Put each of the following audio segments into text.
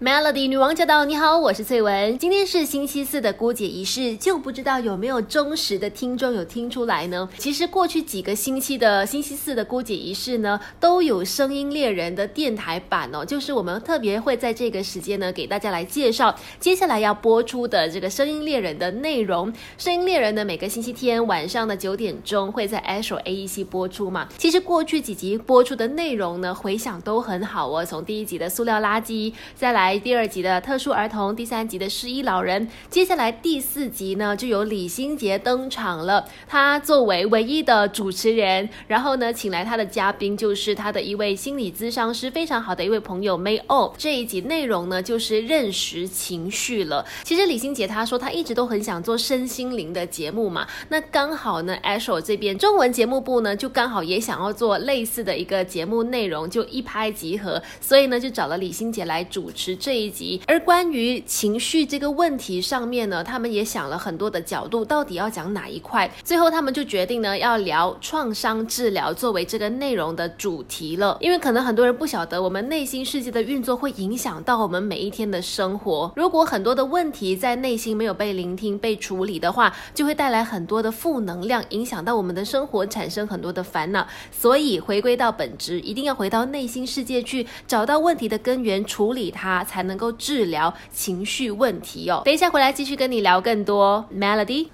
Melody 女王驾到！你好，我是翠文。今天是星期四的姑姐仪式，就不知道有没有忠实的听众有听出来呢？其实过去几个星期的星期四的姑姐仪式呢，都有声音猎人的电台版哦，就是我们特别会在这个时间呢，给大家来介绍接下来要播出的这个声音猎人的内容。声音猎人呢，每个星期天晚上的九点钟会在 Astro AEC 播出嘛。其实过去几集播出的内容呢，回响都很好哦。从第一集的塑料垃圾，再来。来第二集的特殊儿童，第三集的失忆老人，接下来第四集呢，就由李心洁登场了。他作为唯一的主持人，然后呢，请来他的嘉宾就是他的一位心理咨商师，非常好的一位朋友 May O。这一集内容呢，就是认识情绪了。其实李心洁他说他一直都很想做身心灵的节目嘛，那刚好呢，Asho 这边中文节目部呢，就刚好也想要做类似的一个节目内容，就一拍即合，所以呢，就找了李心洁来主持。这一集，而关于情绪这个问题上面呢，他们也想了很多的角度，到底要讲哪一块？最后他们就决定呢，要聊创伤治疗作为这个内容的主题了。因为可能很多人不晓得，我们内心世界的运作会影响到我们每一天的生活。如果很多的问题在内心没有被聆听、被处理的话，就会带来很多的负能量，影响到我们的生活，产生很多的烦恼。所以回归到本质，一定要回到内心世界去，找到问题的根源，处理它。才能够治疗情绪问题哦。等一下回来继续跟你聊更多 Melody。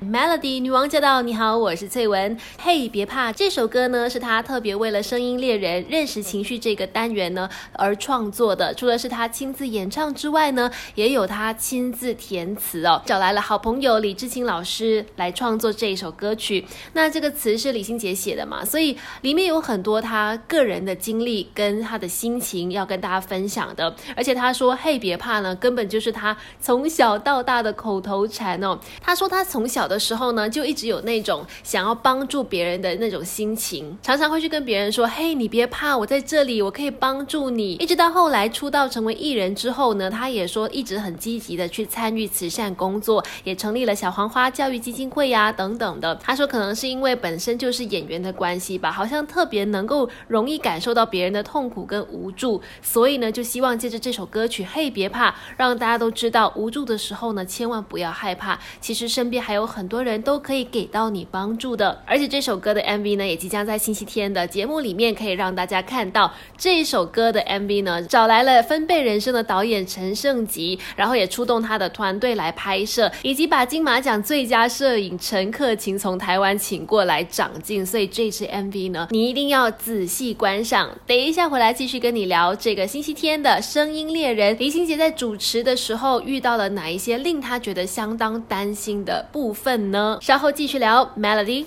Melody 女王驾到！你好，我是翠文。嘿，别怕，这首歌呢是他特别为了声音猎人认识情绪这个单元呢而创作的。除了是他亲自演唱之外呢，也有他亲自填词哦，找来了好朋友李志清老师来创作这一首歌曲。那这个词是李心洁写的嘛，所以里面有很多他个人的经历跟他的心情要跟大家分享的。而且他说“嘿，别怕”呢，根本就是他从小到大的口头禅哦。他说他从小。的时候呢，就一直有那种想要帮助别人的那种心情，常常会去跟别人说：“嘿，你别怕，我在这里，我可以帮助你。”一直到后来出道成为艺人之后呢，他也说一直很积极的去参与慈善工作，也成立了小黄花教育基金会呀等等的。他说可能是因为本身就是演员的关系吧，好像特别能够容易感受到别人的痛苦跟无助，所以呢，就希望借着这首歌曲《嘿别怕》，让大家都知道无助的时候呢，千万不要害怕，其实身边还有很。很多人都可以给到你帮助的，而且这首歌的 MV 呢，也即将在星期天的节目里面可以让大家看到。这首歌的 MV 呢，找来了分贝人生的导演陈胜吉，然后也出动他的团队来拍摄，以及把金马奖最佳摄影陈克勤从台湾请过来长镜。所以这支 MV 呢，你一定要仔细观赏。等一下回来继续跟你聊这个星期天的声音猎人李心洁在主持的时候遇到了哪一些令他觉得相当担心的部分。本呢？稍后继续聊，Melody。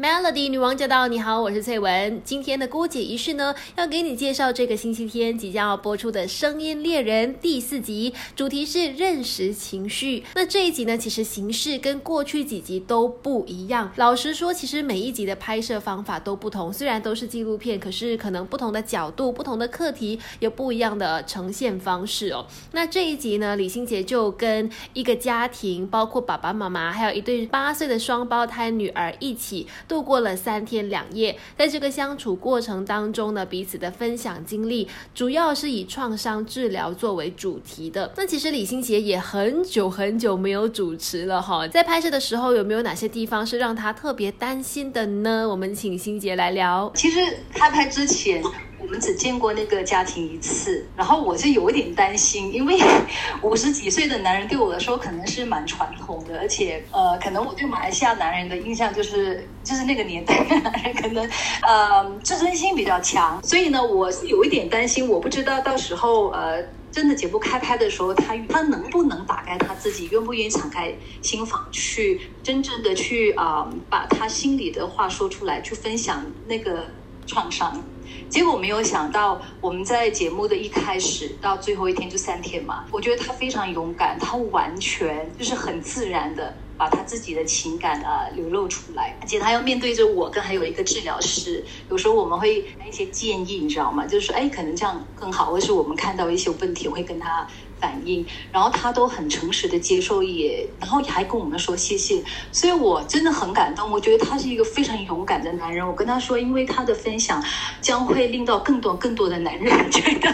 Melody 女王驾到！你好，我是翠文。今天的姑姐仪式呢，要给你介绍这个星期天即将要播出的《声音猎人》第四集，主题是认识情绪。那这一集呢，其实形式跟过去几集都不一样。老实说，其实每一集的拍摄方法都不同，虽然都是纪录片，可是可能不同的角度、不同的课题，有不一样的呈现方式哦。那这一集呢，李心洁就跟一个家庭，包括爸爸妈妈，还有一对八岁的双胞胎女儿一起。度过了三天两夜，在这个相处过程当中呢，彼此的分享经历，主要是以创伤治疗作为主题的。那其实李心洁也很久很久没有主持了哈，在拍摄的时候有没有哪些地方是让他特别担心的呢？我们请心洁来聊。其实开拍之前。我们只见过那个家庭一次，然后我就有一点担心，因为 五十几岁的男人对我来说可能是蛮传统的，而且呃，可能我对马来西亚男人的印象就是就是那个年代的男人可能呃自尊心比较强，所以呢，我是有一点担心，我不知道到时候呃真的节目开拍的时候，他他能不能打开他自己，愿不愿意敞开心房去真正的去啊把他心里的话说出来，去分享那个创伤。结果没有想到，我们在节目的一开始到最后一天就三天嘛，我觉得他非常勇敢，他完全就是很自然的把他自己的情感啊流露出来，而且他要面对着我跟还有一个治疗师，有时候我们会一些建议，你知道吗？就是说，哎，可能这样更好，或是我们看到一些问题我会跟他。反应，然后他都很诚实的接受，也然后也还跟我们说谢谢，所以我真的很感动。我觉得他是一个非常勇敢的男人。我跟他说，因为他的分享将会令到更多更多的男人觉得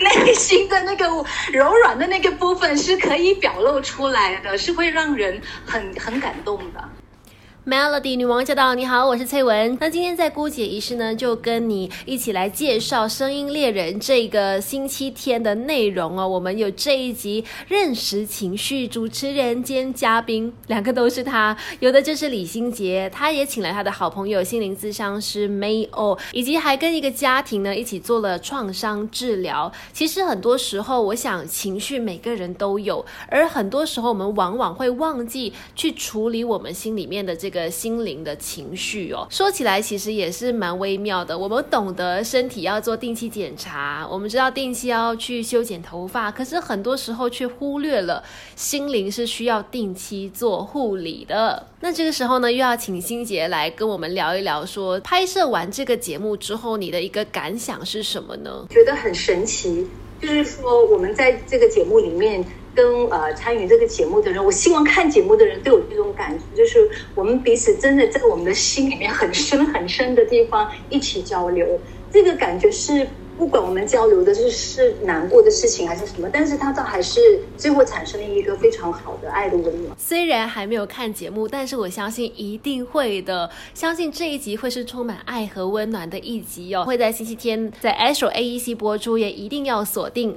内心的那个柔软的那个部分是可以表露出来的，是会让人很很感动的。Melody 女王驾到！你好，我是翠文。那今天在姑姐仪式呢，就跟你一起来介绍《声音猎人》这个星期天的内容哦。我们有这一集认识情绪主持人兼嘉宾，两个都是他。有的就是李心洁，他也请来他的好朋友心灵咨商师 May O，以及还跟一个家庭呢一起做了创伤治疗。其实很多时候，我想情绪每个人都有，而很多时候我们往往会忘记去处理我们心里面的这个。的心灵的情绪哦，说起来其实也是蛮微妙的。我们懂得身体要做定期检查，我们知道定期要去修剪头发，可是很多时候却忽略了心灵是需要定期做护理的。那这个时候呢，又要请心杰来跟我们聊一聊，说拍摄完这个节目之后，你的一个感想是什么呢？觉得很神奇，就是说我们在这个节目里面。跟呃参与这个节目的人，我希望看节目的人都有这种感觉，就是我们彼此真的在我们的心里面很深很深的地方一起交流，这个感觉是。不管我们交流的是是难过的事情还是什么，但是它倒还是最后产生了一个非常好的爱的温暖。虽然还没有看节目，但是我相信一定会的。相信这一集会是充满爱和温暖的一集哦，会在星期天在 Astro AEC 播出，也一定要锁定